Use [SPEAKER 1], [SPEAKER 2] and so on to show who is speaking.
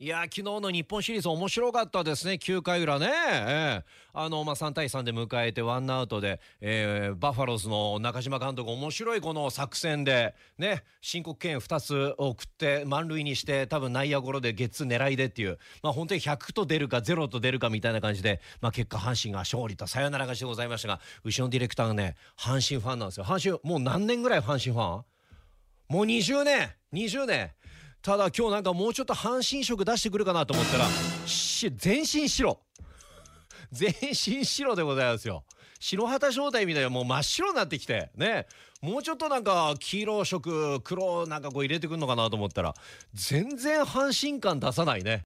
[SPEAKER 1] いや昨日の日本シリーズ面白かったですね。9回裏ね、ええ。あの、まあ、3対3で迎えてワンアウトで、えーバファローズの中島監督面白いこの作戦でね申告敬遠2つ送って満塁にして多分内野ゴロでゲッツ狙いでっていう。まあ本当に100と出るか0と出るかみたいな感じで、まあ、結果阪神が勝利とサヨナラ勝ちでございましたが後ろのディレクターがね阪神ファンなんですよ。阪神もう何年ぐらい阪神ファン？もう20年。20年。ただ今日なんかもうちょっと半身色出してくるかなと思ったらし全身白。全身白でございますよ。白旗正体みたいなもう真っ白になってきて。ね。もうちょっとなんか黄色色黒なんかこう入れてくんのかなと思ったら全然半身感出さないね。